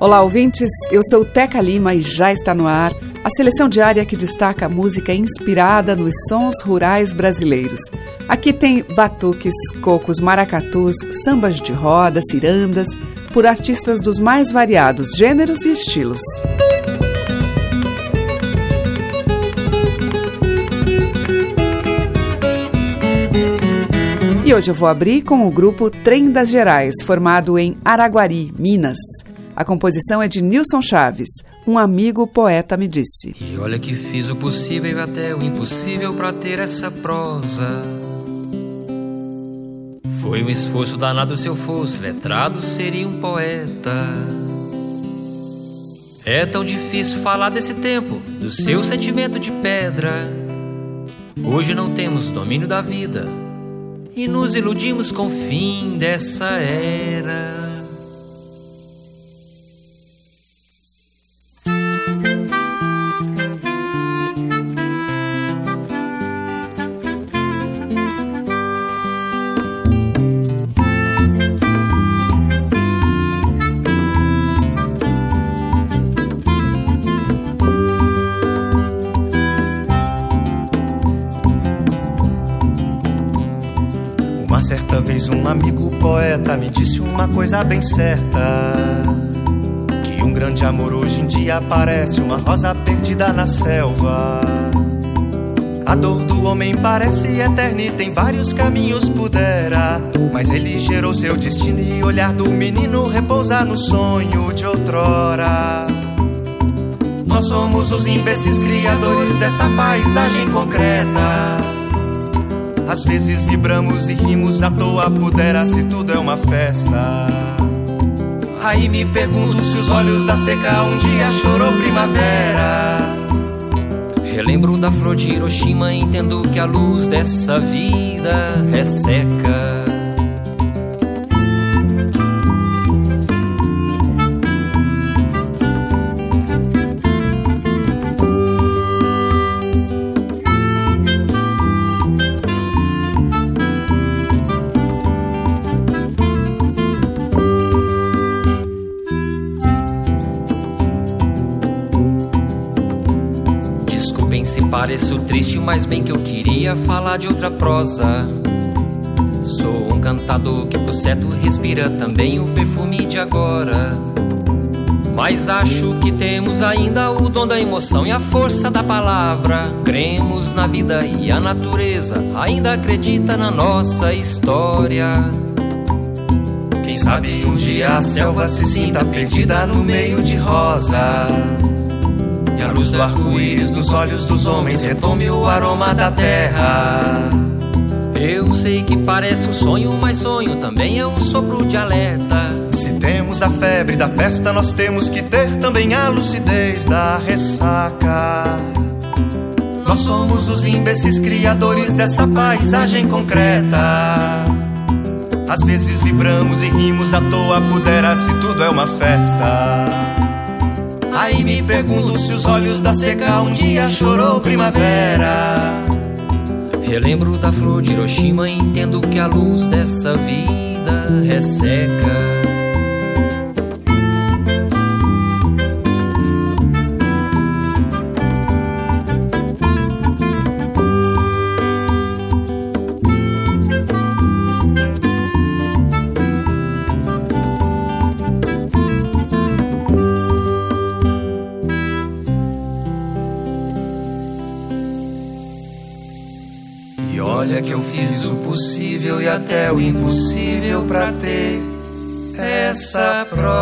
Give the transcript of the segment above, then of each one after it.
Olá, ouvintes. Eu sou Teca Lima e já está no ar a seleção diária que destaca a música inspirada nos sons rurais brasileiros. Aqui tem batuques, cocos, maracatus, sambas de roda, cirandas, por artistas dos mais variados gêneros e estilos. E hoje eu vou abrir com o grupo Trem das Gerais, formado em Araguari, Minas. A composição é de Nilson Chaves. Um amigo poeta me disse. E olha que fiz o possível e até o impossível para ter essa prosa. Foi um esforço danado se eu fosse letrado, seria um poeta. É tão difícil falar desse tempo, do seu sentimento de pedra. Hoje não temos domínio da vida e nos iludimos com o fim dessa era. Um amigo poeta me disse uma coisa bem certa: que um grande amor hoje em dia parece uma rosa perdida na selva. A dor do homem parece eterna e tem vários caminhos pudera. Mas ele gerou seu destino e olhar do menino repousa no sonho de outrora. Nós somos os imbecis criadores dessa paisagem concreta. Às vezes vibramos e rimos à toa, pudera se tudo é uma festa. Aí me pergunto se os olhos da seca um dia chorou primavera. Relembro da flor de Hiroshima, entendo que a luz dessa vida é Pareço triste, mas bem que eu queria falar de outra prosa. Sou um cantador que pro certo respira também o perfume de agora. Mas acho que temos ainda o dom da emoção e a força da palavra. Cremos na vida e a natureza ainda acredita na nossa história. Quem sabe um dia a selva se sinta perdida no meio de rosas. A luz do arco-íris nos olhos dos homens retome o aroma da terra. Eu sei que parece um sonho, mas sonho também é um sopro de alerta. Se temos a febre da festa, nós temos que ter também a lucidez da ressaca. Nós somos os imbecis criadores dessa paisagem concreta. Às vezes vibramos e rimos à toa, pudera se tudo é uma festa. Aí me pergunto se os olhos da seca um dia chorou primavera. Relembro da flor de Hiroshima, entendo que a luz dessa vida resseca. pra ter essa prova.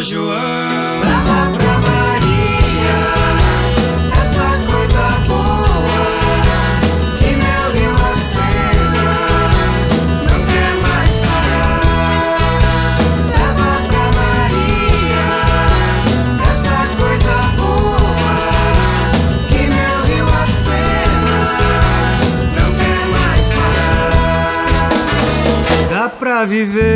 João, brava pra Maria, essa coisa boa que meu rio acena não quer mais parar. Leva pra Maria essa coisa boa que meu rio acena não quer mais parar. Dá pra viver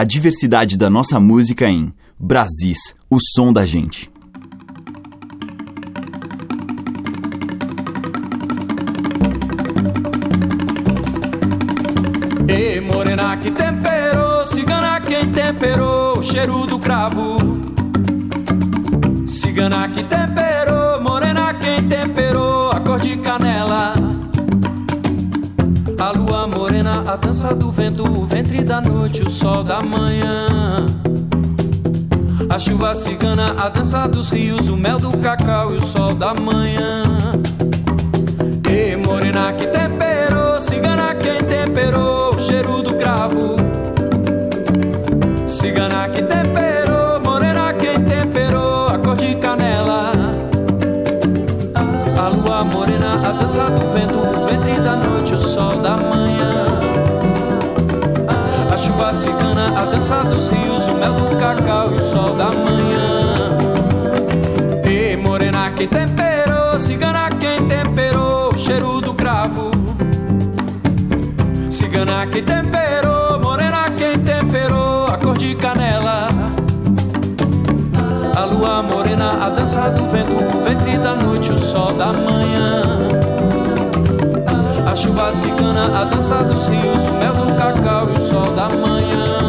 A diversidade da nossa música em Brasis, o som da gente. Ei, morena que temperou, cigana quem temperou o cheiro do cravo. Cigana que temperou, a dança do vento, o ventre da noite, o sol da manhã. A chuva cigana, a dança dos rios, o mel do cacau e o sol da manhã. Ei, morena que temperou, cigana quem temperou o cheiro do cravo. Cigana que temperou, dança dos rios, o mel do cacau e o sol da manhã. Ei, morena quem temperou, cigana quem temperou o cheiro do cravo. Cigana que temperou, morena quem temperou a cor de canela. A lua morena, a dança do vento, o ventre da noite, o sol da manhã. A chuva cigana, a dança dos rios, o mel do cacau e o sol da manhã.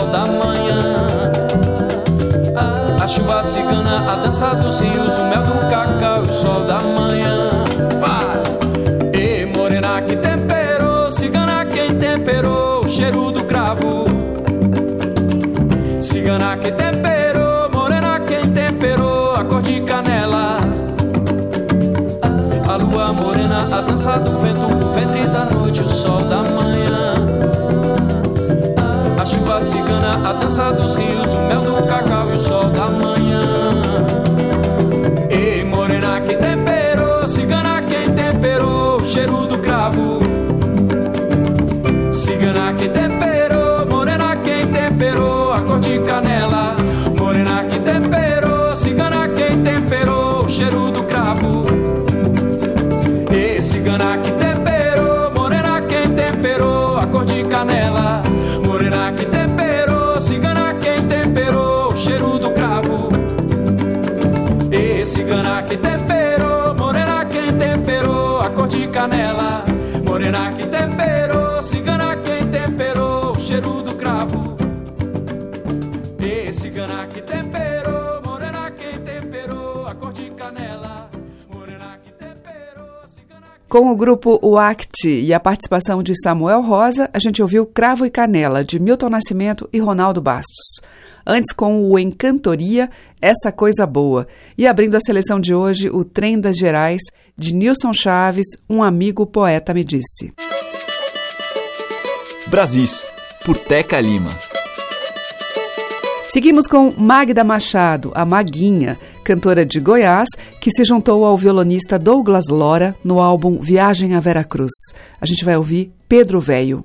Sol da manhã. A, chuva cigana, a dança dos rios, o mel do cacau e o sol da manhã. E morena que temperou, cigana quem temperou o cheiro do cravo. Cigana que temperou, morena quem temperou a cor de canela. A lua morena, a dança do vento, o ventre da noite, o sol da manhã. A dança dos rios, o mel do cacau e o sol da manhã. E morena que temperou, cigana quem temperou o cheiro do cravo. Cigana cigana que temperou, morena quem temperou a cor de canela. Morena que temperou, cigana quem temperou o cheiro do cravo. E cigana que temperou, morena quem temperou a cor de canela. Morena que temperou, cigana Com o grupo UACT e a participação de Samuel Rosa, a gente ouviu Cravo e Canela, de Milton Nascimento e Ronaldo Bastos. Antes, com o Encantoria, Essa Coisa Boa. E abrindo a seleção de hoje, o Trem das Gerais, de Nilson Chaves, Um Amigo Poeta Me Disse. Brasis, por Teca Lima. Seguimos com Magda Machado, a Maguinha, cantora de Goiás, que se juntou ao violonista Douglas Lora no álbum Viagem a Veracruz. A gente vai ouvir Pedro Velho.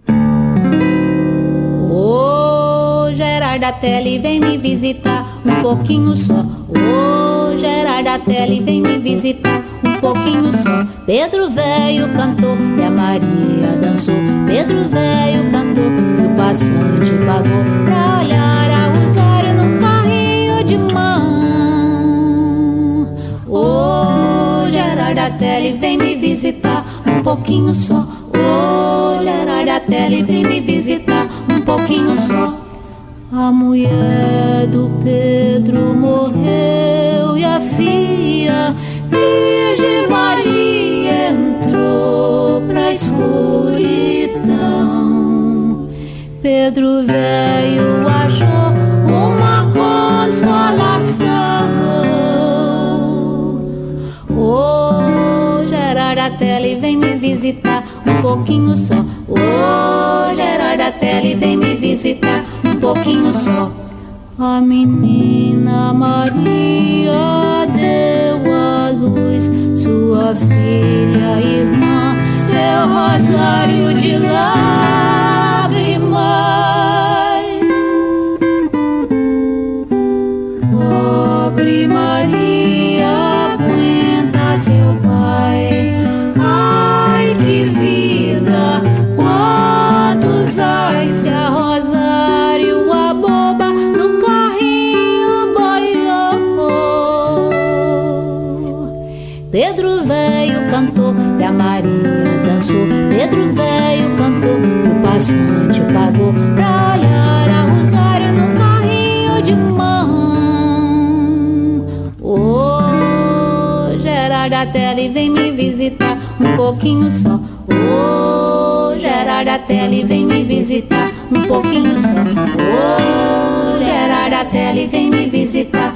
Ô Gerarda Tele, vem me visitar um pouquinho só. Ô Gerarda Tele, vem me visitar um pouquinho só. Pedro Velho cantou e a Maria dançou. Pedro Velho cantou e o passante pagou pra olhar a Rosário num carrinho de mão. Ô Gerarda Tele, vem me visitar um pouquinho só. Ô Gerarda Tele, vem me visitar um pouquinho só. A mulher do Pedro morreu e a filha, Virgem Maria, entrou pra escuridão. Pedro veio, achou uma consolação. Ô Gerarda Tele, vem me visitar um pouquinho só. Ô Gerarda Tele, vem me visitar um pouquinho só. A menina Maria deu à luz sua filha, irmã, seu rosário de lágrimas. Pobre Maria, Pedro veio, cantou, e a Maria dançou. Pedro veio, cantou, e o passante pagou pra olhar a Rosário num carrinho de mão. Ô, Gerarda Tele, vem me visitar um pouquinho só. Ô, Gerarda Tele, vem me visitar um pouquinho só. Ô, Gerarda Tele, vem me visitar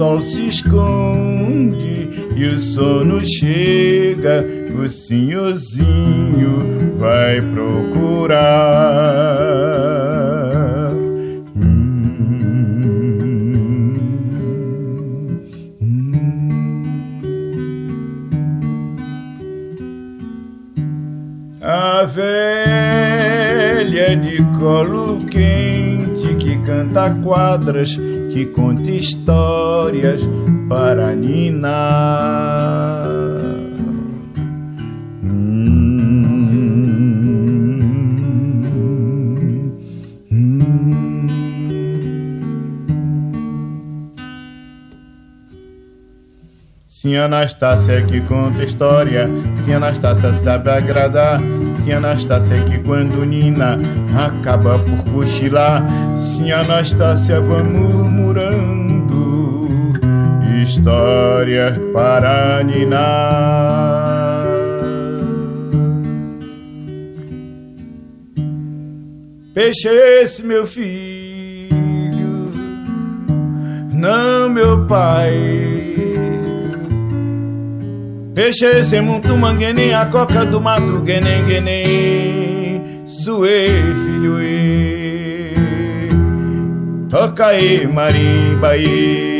sol se esconde e o sono chega, o senhorzinho vai procurar. A velha de colo quente que canta quadras, que conta histórias para ninar. Sim, Anastácia que conta história, sim, Anastácia sabe agradar, sim, Anastácia que quando Nina acaba por cochilar, sim, Anastácia murmurando histórias para ninar. Peixe esse, meu filho, não meu pai. Peixe sem muito manguenem, a coca do mato, guenem, guenem, suê, filho, e toca aí, marimba, e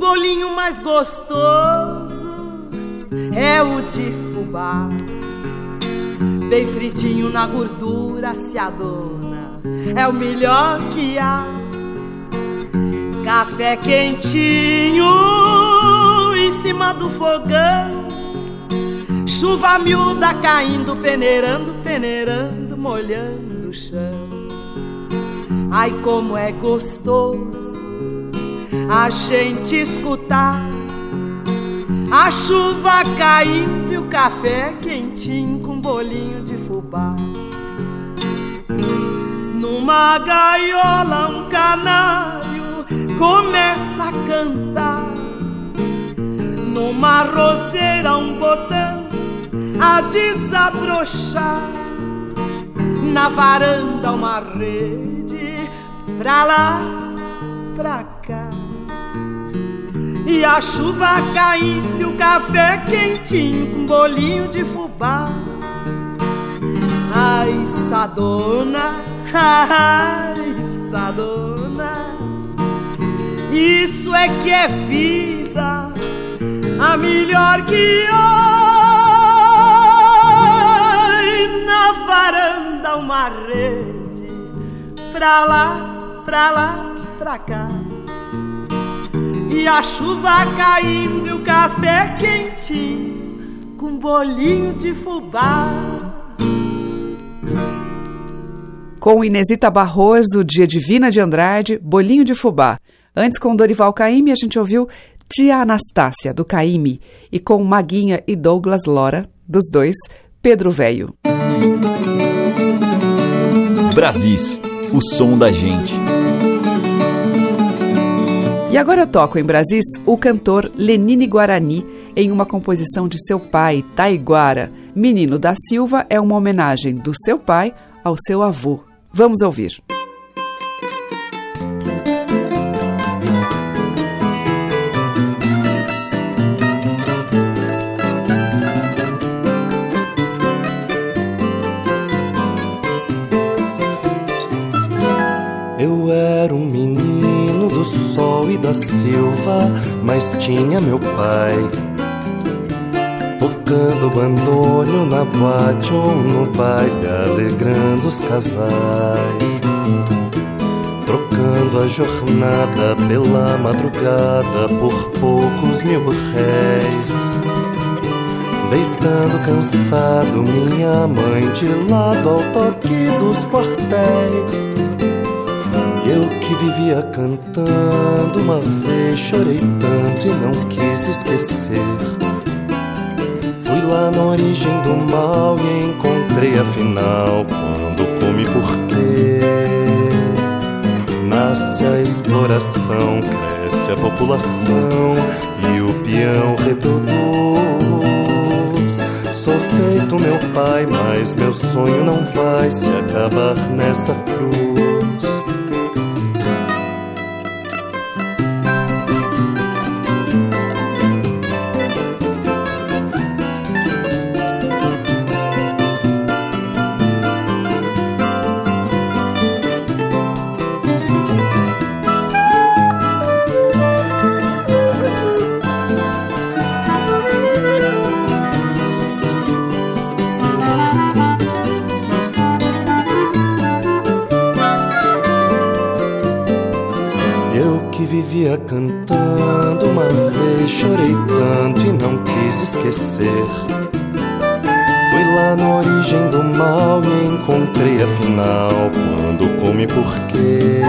bolinho mais gostoso é o de fubá. Bem fritinho na gordura se adona, é o melhor que há. Café quentinho em cima do fogão, chuva miúda caindo, peneirando, peneirando, molhando o chão. Ai, como é gostoso a gente escutar a chuva caindo e o café quentinho com bolinho de fubá. Numa gaiola um canário começa a cantar. Numa roseira um botão a desabrochar. Na varanda uma rede pra lá, pra cá. E a chuva caindo e o café quentinho com bolinho de fubá. Ai, sadona, ai, sadona. Isso é que é vida, a melhor que oi. Na varanda uma rede, pra lá, pra lá, pra cá. E a chuva caindo e o café quentinho com bolinho de fubá. Com Inesita Barroso, Dia Divina de Andrade, Bolinho de Fubá. Antes, com Dorival Caymmi, a gente ouviu Tia Anastácia, do Caymmi. E com Maguinha e Douglas Lora, dos dois, Pedro Velho. Brasis, o som da gente. E agora eu toco em Brasis o cantor Lenine Guarani em uma composição de seu pai, Taiguara. Menino da Silva é uma homenagem do seu pai ao seu avô. Vamos ouvir. Silva, mas tinha meu pai. Tocando bandolho na boate ou no baile, alegrando os casais. trocando a jornada pela madrugada por poucos mil réis. Deitando cansado minha mãe de lado ao toque dos quartéis. Eu que vivia cantando uma vez chorei tanto e não quis esquecer. Fui lá na origem do mal e encontrei afinal quando come porquê. Nasce a exploração, cresce a população e o peão reproduz. Sou feito meu pai, mas meu sonho não vai se acabar nessa cruz. E encontrei afinal quando come porquê.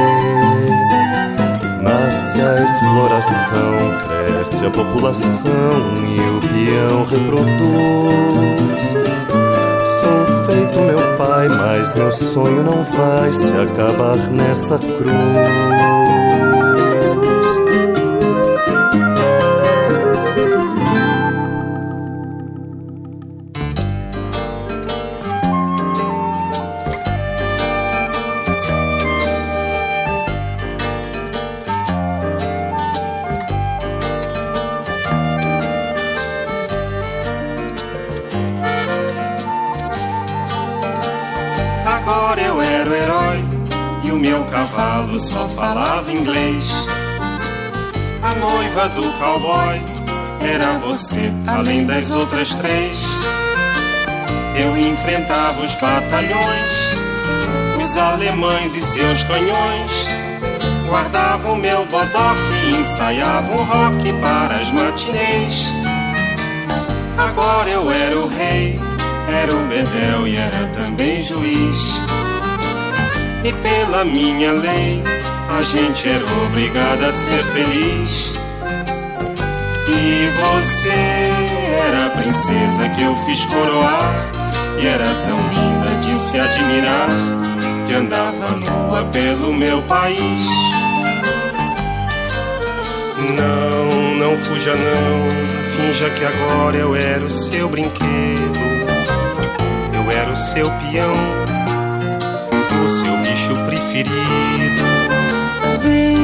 Nasce a exploração, cresce a população e o peão reproduz. Sou feito meu pai, mas meu sonho não vai se acabar nessa cruz. Inglês. A noiva do cowboy era você, além das outras três. Eu enfrentava os batalhões, os alemães e seus canhões. Guardava o meu bodoque e ensaiava um rock para as matinês. Agora eu era o rei, era o bedel e era também juiz. E pela minha lei, a gente era obrigada a ser feliz. E você era a princesa que eu fiz coroar. E era tão linda de se admirar, que andava nua pelo meu país. Não, não fuja não, finja que agora eu era o seu brinquedo. Eu era o seu peão o seu bicho preferido. Vem,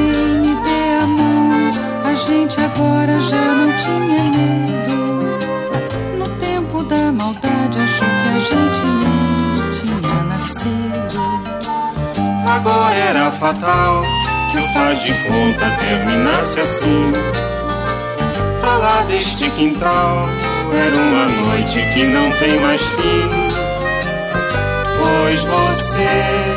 me dê a mão, a gente agora já não tinha medo. No tempo da maldade, achou que a gente nem tinha nascido. Agora era fatal que o faz de conta terminasse assim. Pra lá deste quintal, era uma noite que não tem mais fim. Pois você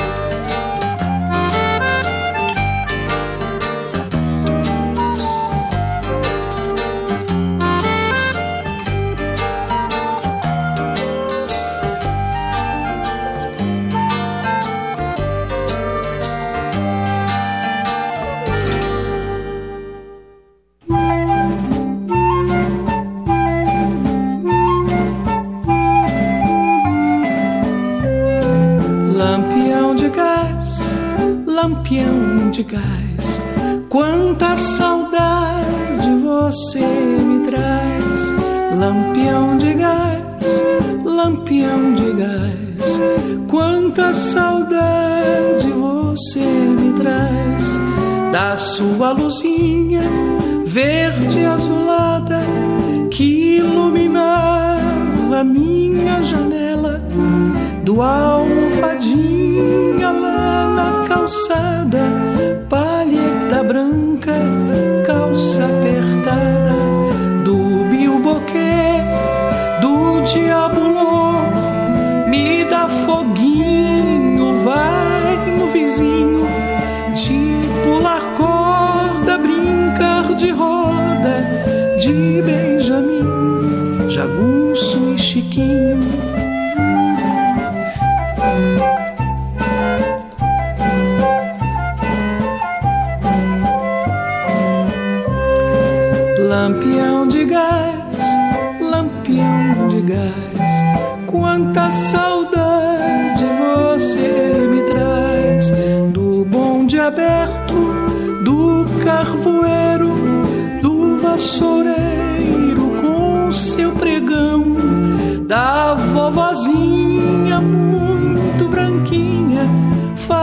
Sua luzinha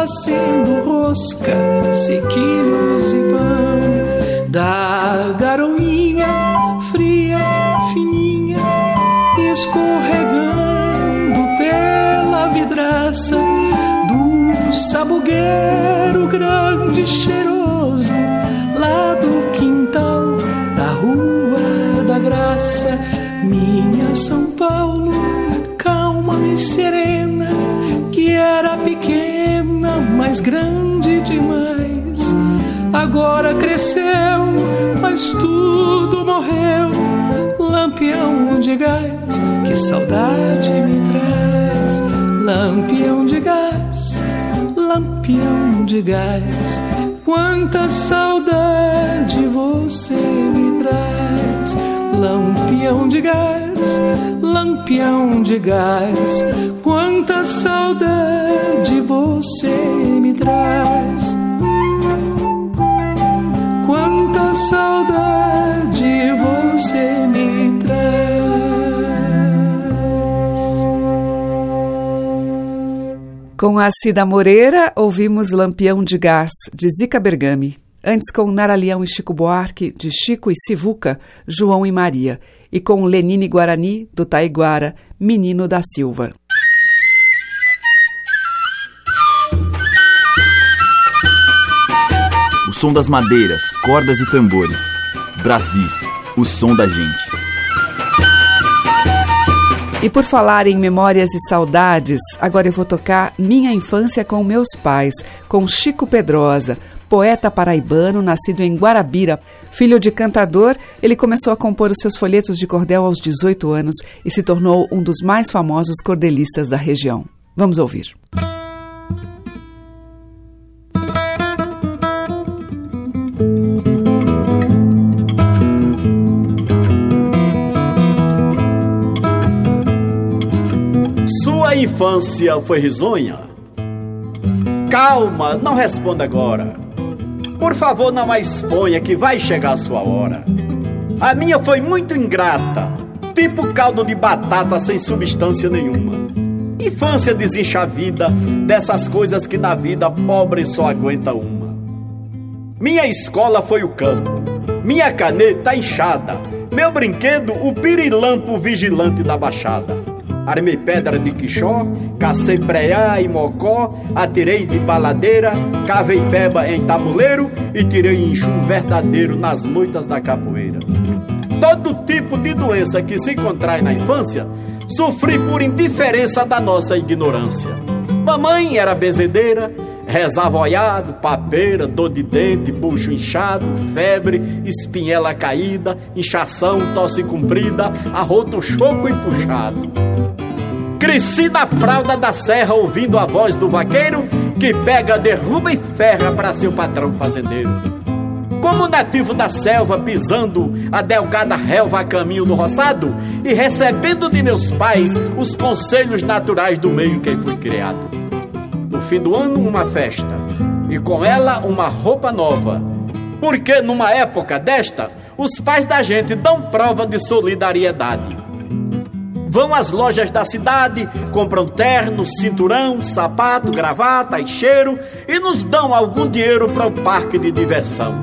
fazendo rosca, sequilhos e pão, da garoinha fria, fininha, escorregando pela vidraça do sabugueiro grande cheiroso, lá do quintal da Rua da Graça, minha São grande demais. Agora cresceu, mas tudo morreu. Lampião de gás, que saudade me traz. Lampião de gás, lampião de gás, quanta saudade você me traz. Lampião de gás, lampião de gás, quanta saudade você me traz. Quanta saudade você me traz. Com a Cida Moreira, ouvimos Lampião de Gás, de Zica Bergami. Antes com Naralião e Chico Buarque, de Chico e Sivuca, João e Maria. E com Lenine Guarani, do Taiguara, Menino da Silva. O som das madeiras, cordas e tambores. Brasis, o som da gente. E por falar em memórias e saudades, agora eu vou tocar Minha Infância com Meus Pais, com Chico Pedrosa, poeta paraibano nascido em Guarabira. Filho de cantador, ele começou a compor os seus folhetos de cordel aos 18 anos e se tornou um dos mais famosos cordelistas da região. Vamos ouvir. Sua infância foi risonha? Calma, não responda agora. Por favor, não a exponha que vai chegar a sua hora. A minha foi muito ingrata, tipo caldo de batata sem substância nenhuma. Infância desincha a vida dessas coisas que na vida pobre só aguenta uma. Minha escola foi o campo, minha caneta inchada, meu brinquedo o pirilampo vigilante da baixada. Armei pedra de quixó, cacei preá e mocó, atirei de baladeira, cavei peba em tabuleiro e tirei enxu verdadeiro nas moitas da capoeira. Todo tipo de doença que se contrai na infância, sofri por indiferença da nossa ignorância. Mamãe era bezedeira, rezava olhado, papeira, dor de dente, bucho inchado, febre, espinhela caída, inchação, tosse comprida, arroto choco e puxado. Cresci na fralda da serra ouvindo a voz do vaqueiro que pega, derruba e ferra para seu patrão fazendeiro. Como nativo da selva, pisando a delgada relva a caminho do roçado e recebendo de meus pais os conselhos naturais do meio em que fui criado. No fim do ano, uma festa e com ela uma roupa nova. Porque numa época desta, os pais da gente dão prova de solidariedade vão às lojas da cidade, compram terno, cinturão, sapato, gravata e cheiro e nos dão algum dinheiro para o parque de diversão.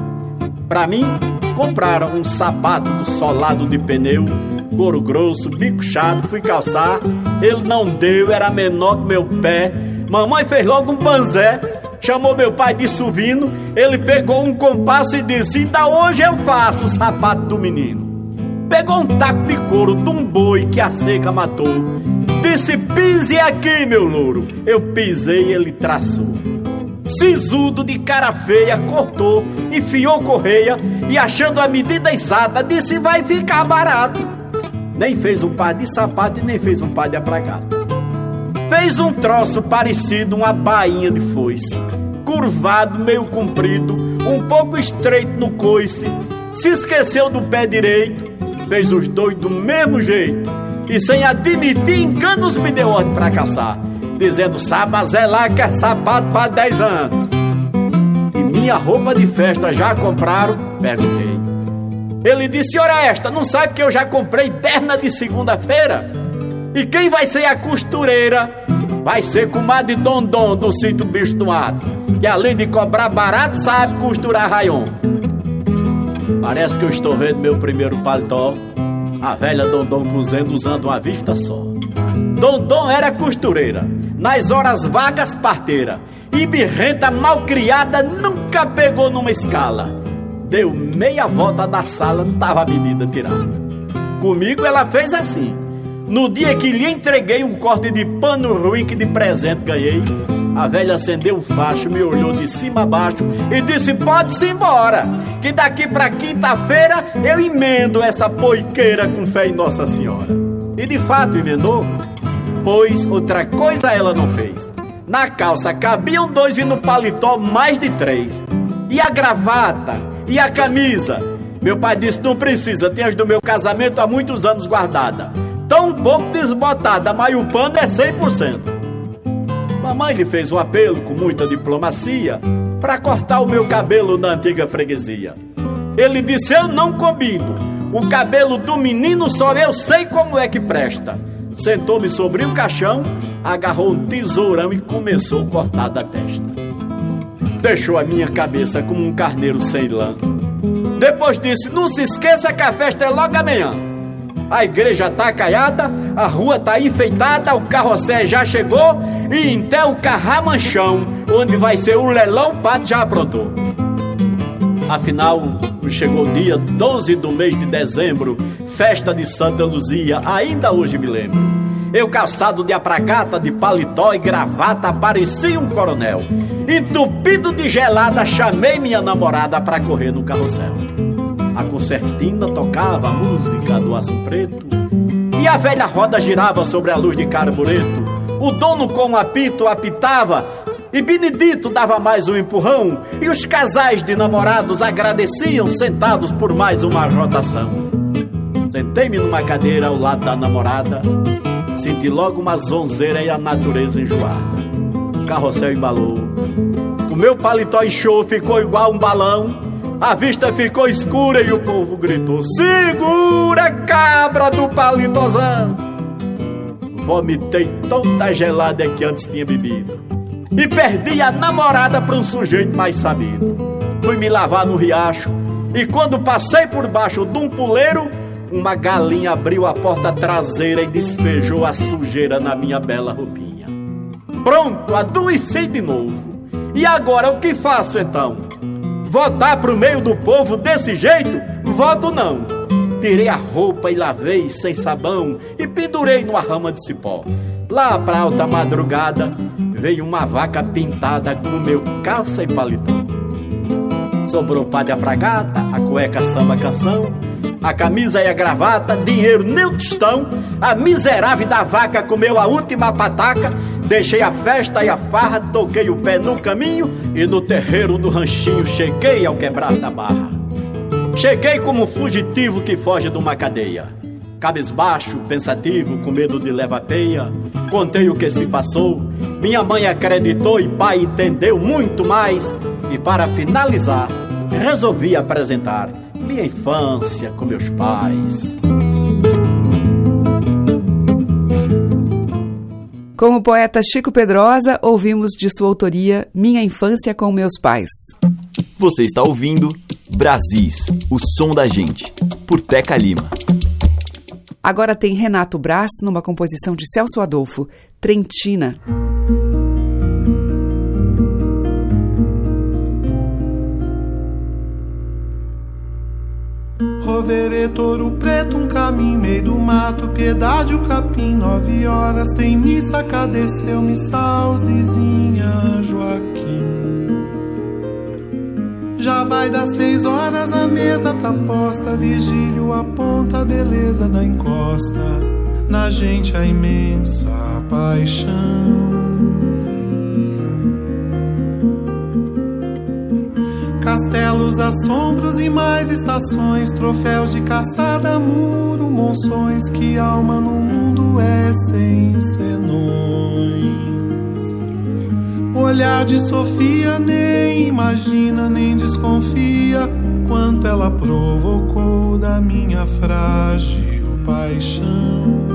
Para mim, compraram um sapato solado de pneu, couro grosso, bico chato, fui calçar, ele não deu, era menor que meu pé. Mamãe fez logo um panzé, chamou meu pai de suvino, ele pegou um compasso e disse: Ainda hoje eu faço o sapato do menino. Pegou um taco de couro de um boi que a seca matou. Disse: pise aqui, meu louro. Eu pisei, ele traçou. Sisudo de cara feia, cortou, enfiou correia e achando a medida exata, disse: vai ficar barato. Nem fez um par de sapato e nem fez um par de apragado. Fez um troço parecido uma bainha de foice, curvado, meio comprido, um pouco estreito no coice. Se esqueceu do pé direito, fez os dois do mesmo jeito. e sem admitir enganos me deu ordem pra caçar, dizendo Sabazé que é sapato para 10 anos. E minha roupa de festa já compraram? Perguntei. Ele disse, ora esta, não sabe que eu já comprei terna de segunda-feira? E quem vai ser a costureira? Vai ser comadre Dondon do sítio Bicho do Mato, que além de cobrar barato, sabe costurar rayon. Parece que eu estou vendo meu primeiro paletó. A velha Dondon cozendo usando uma vista só. Dondon era costureira, nas horas vagas parteira. E birrenta malcriada nunca pegou numa escala. Deu meia volta na sala, não tava a menina tirada. Comigo ela fez assim. No dia que lhe entreguei um corte de pano ruim que de presente ganhei, a velha acendeu um facho, me olhou de cima a baixo e disse: Pode-se embora, que daqui pra quinta-feira eu emendo essa poiqueira com fé em Nossa Senhora. E de fato emendou, pois outra coisa ela não fez. Na calça cabiam dois e no paletó mais de três. E a gravata? E a camisa? Meu pai disse: Não precisa, tem as do meu casamento há muitos anos guardada. Tão pouco desbotada, mas o pano é 100%. Mamãe lhe fez um apelo com muita diplomacia para cortar o meu cabelo na antiga freguesia. Ele disse: Eu não combino. O cabelo do menino só eu sei como é que presta. Sentou-me sobre o caixão, agarrou um tesourão e começou a cortar da testa. Deixou a minha cabeça como um carneiro sem lã. Depois disse: Não se esqueça que a festa é logo amanhã. A igreja tá caiada, a rua tá enfeitada, o carrossel já chegou e até o carramanchão, onde vai ser o leilão, o pato já aprontou. Afinal, chegou o dia 12 do mês de dezembro, festa de Santa Luzia, ainda hoje me lembro. Eu calçado de apracata, de paletó e gravata, parecia um coronel. Entupido de gelada, chamei minha namorada pra correr no carrossel. A concertina tocava a música do aço preto e a velha roda girava sobre a luz de carbureto. O dono com um apito apitava e Benedito dava mais um empurrão e os casais de namorados agradeciam sentados por mais uma rotação. Sentei-me numa cadeira ao lado da namorada, senti logo uma zonzeira e a natureza enjoada. O carrossel embalou. O meu paletó inchou, ficou igual um balão. A vista ficou escura e o povo gritou: Segura, cabra do palitozão! Vomitei toda a gelada que antes tinha bebido e perdi a namorada para um sujeito mais sabido. Fui me lavar no riacho e quando passei por baixo de um puleiro, uma galinha abriu a porta traseira e despejou a sujeira na minha bela roupinha. Pronto, adoeci de novo. E agora o que faço então? Votar pro meio do povo desse jeito? Voto não. Tirei a roupa e lavei sem sabão e pendurei numa rama de cipó. Lá pra alta madrugada veio uma vaca pintada com meu calça e paletó. Sobrou palha pra gata, a cueca samba canção, a camisa e a gravata, dinheiro nem o tostão. A miserável da vaca comeu a última pataca Deixei a festa e a farra, toquei o pé no caminho e no terreiro do ranchinho cheguei ao quebrar da barra. Cheguei como fugitivo que foge de uma cadeia. Cabisbaixo, pensativo, com medo de levar peia. Contei o que se passou. Minha mãe acreditou e pai entendeu muito mais. E para finalizar, resolvi apresentar minha infância com meus pais. Com o poeta Chico Pedrosa, ouvimos de sua autoria Minha Infância com Meus Pais. Você está ouvindo Brasis, o som da gente, por Teca Lima. Agora tem Renato Brás numa composição de Celso Adolfo, Trentina. Roverê touro preto, um caminho meio do mato, piedade o capim, nove horas tem missa, cadê seu missal, Zizinha Joaquim? Já vai dar seis horas, a mesa tá posta, vigílio aponta a beleza da encosta, na gente a imensa paixão. Castelos, assombros e mais estações, troféus de caçada, muro, monções, que alma no mundo é sem senões. O olhar de Sofia nem imagina, nem desconfia quanto ela provocou da minha frágil paixão.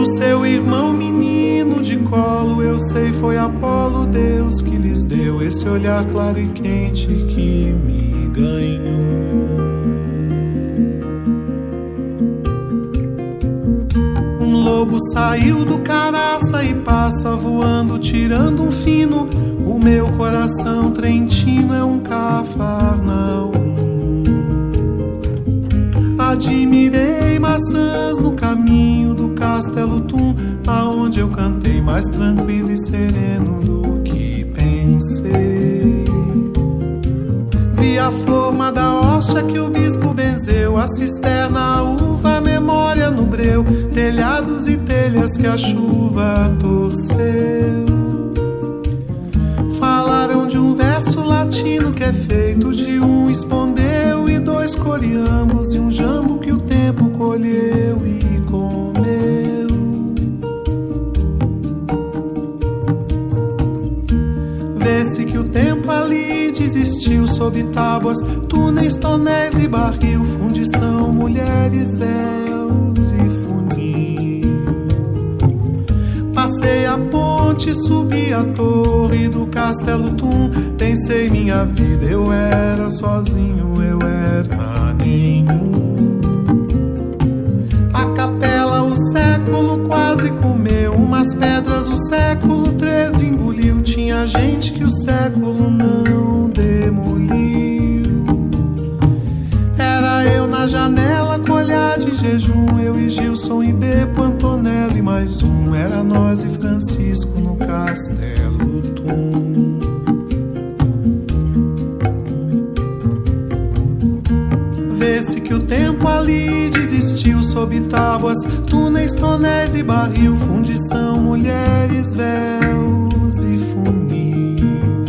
Do, seu irmão menino de colo, eu sei foi Apolo, Deus que lhes deu esse olhar claro e quente que me ganhou. Um lobo saiu do caraça e passa voando, tirando um fino. O meu coração trentino é um Admirei maçãs no caminho do castelo Tum, aonde eu cantei mais tranquilo e sereno do que pensei. Vi a forma da hoxa que o bispo benzeu, a cisterna, a uva, a memória no breu, telhados e telhas que a chuva torceu. Falaram de um verso latino que é feito de um espondeu e dois coreamos e um jambo que o tempo colheu e comeu. Vê-se que o tempo ali desistiu sob tábuas, túneis, tonéis e barril, fundição, mulheres, véus e funil. Passei a ponte, subi a torre do castelo Tum, pensei minha vida, eu era sozinho, eu era nenhum. A capela, o século quase comeu, umas pedras o século treze engoliu. Tinha gente que o século não demoliu. Era eu na janela com olhar de jejum, eu e Gilson e Bepo, mais um. Era nós e Francisco no castelo Tum. Vê-se que o tempo ali desistiu sob tábuas, túneis, tonéis e barril, fundição, mulheres, véus e funil.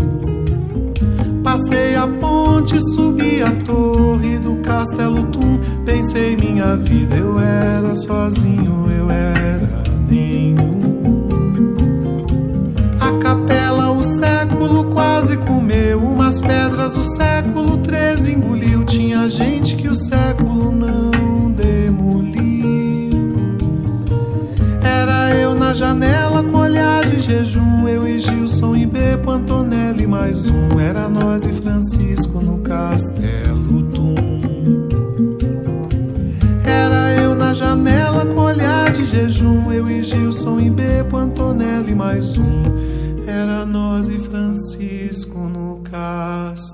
Passei a ponte, subi a torre do castelo Tum, pensei minha vida, eu era sozinho, eu era nenhum. A capela, o século quase comeu, umas pedras o século treze engoliu. Tinha gente que o século não demoliu. Era eu na janela com olhar de jejum, eu e Gilson e Bepo, Antonelli mais um. Era nós e Francisco no castelo Tum. Era eu na janela com olhar jejum, eu e Gilson e Bepo, Antonelli mais um. Era nós e Francisco no castelo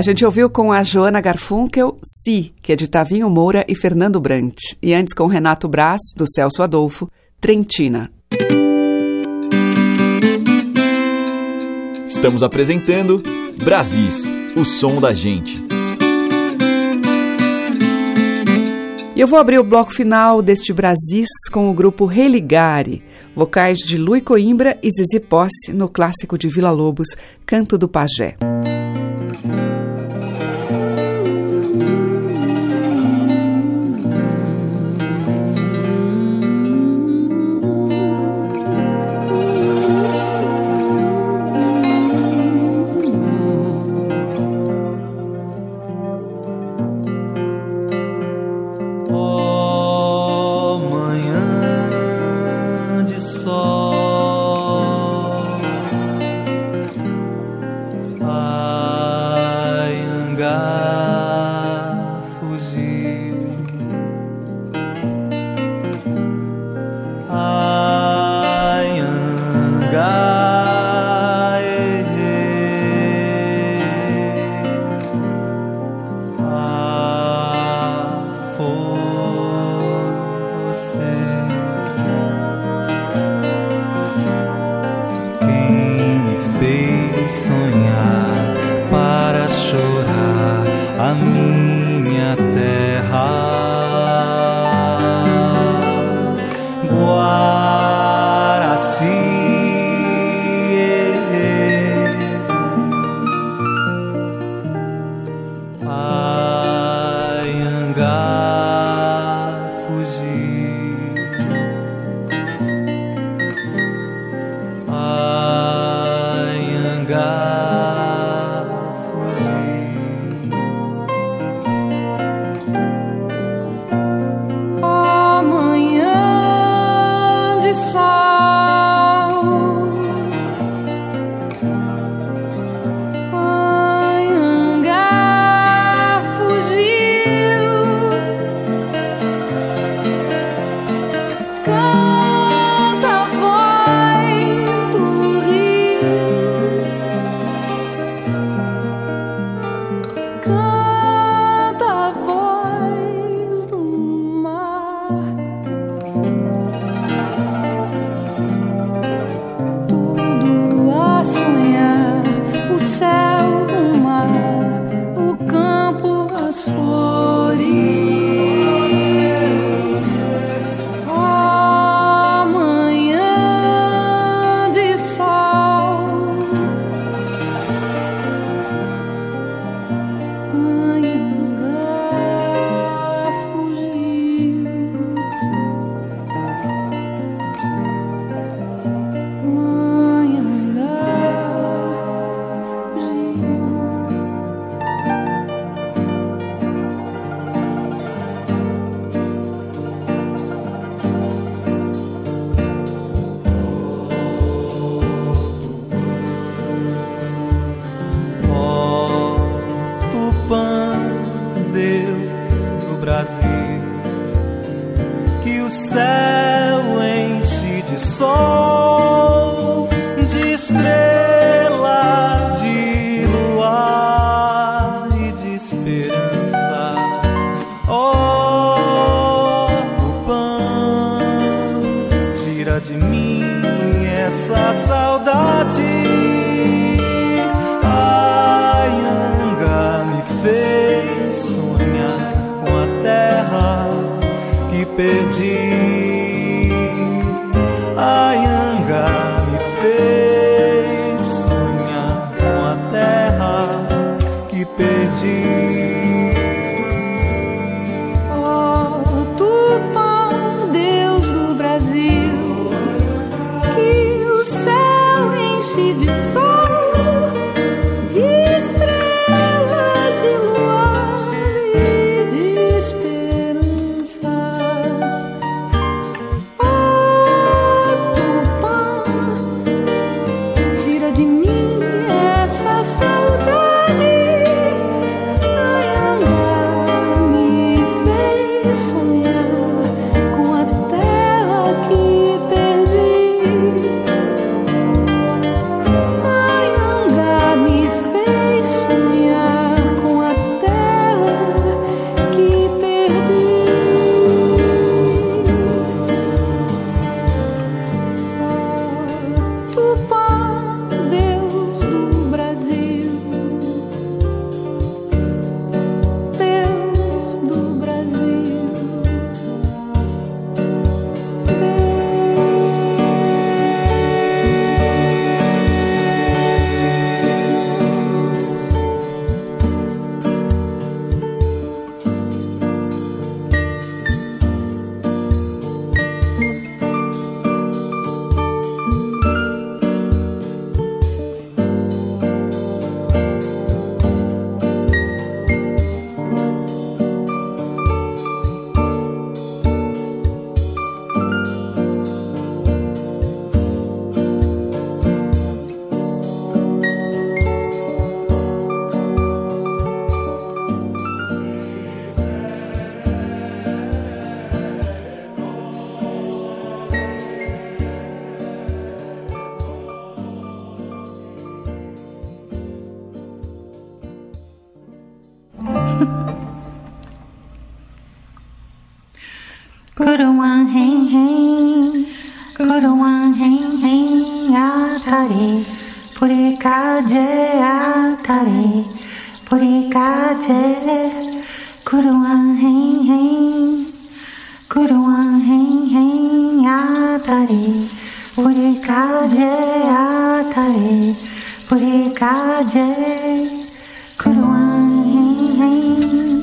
A gente ouviu com a Joana Garfunkel, Si, que é de Tavinho Moura e Fernando Brant. E antes com Renato Brás do Celso Adolfo, Trentina. Estamos apresentando Brasis, o som da gente. E eu vou abrir o bloco final deste Brasis com o grupo Religare, vocais de Lui Coimbra e Zizi Posse no clássico de Vila Lobos, Canto do Pajé. 뿌리까지 아다리 뿌리까지 구루와 행행 구루와 행행 아다리 뿌리까지 아다리 뿌리까지 구루와 행행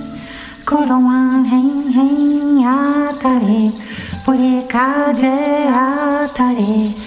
구루와 행행 아다리 뿌리까지 아다리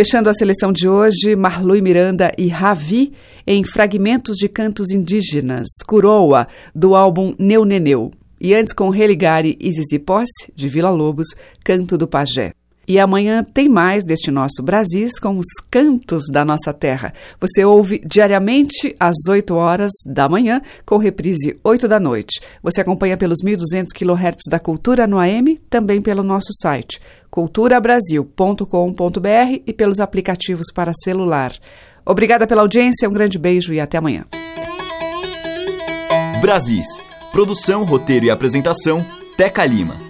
Fechando a seleção de hoje, Marlui Miranda e Ravi em Fragmentos de Cantos Indígenas, Curoa, do álbum Neu Neneu. E antes com Religare e Zizi Posse, de Vila Lobos, Canto do Pajé. E amanhã tem mais deste nosso Brasis com os cantos da nossa terra. Você ouve diariamente às 8 horas da manhã, com reprise 8 da noite. Você acompanha pelos 1.200 kHz da Cultura no AM, também pelo nosso site culturabrasil.com.br e pelos aplicativos para celular. Obrigada pela audiência, um grande beijo e até amanhã. Brasis. Produção, roteiro e apresentação, Teca Lima.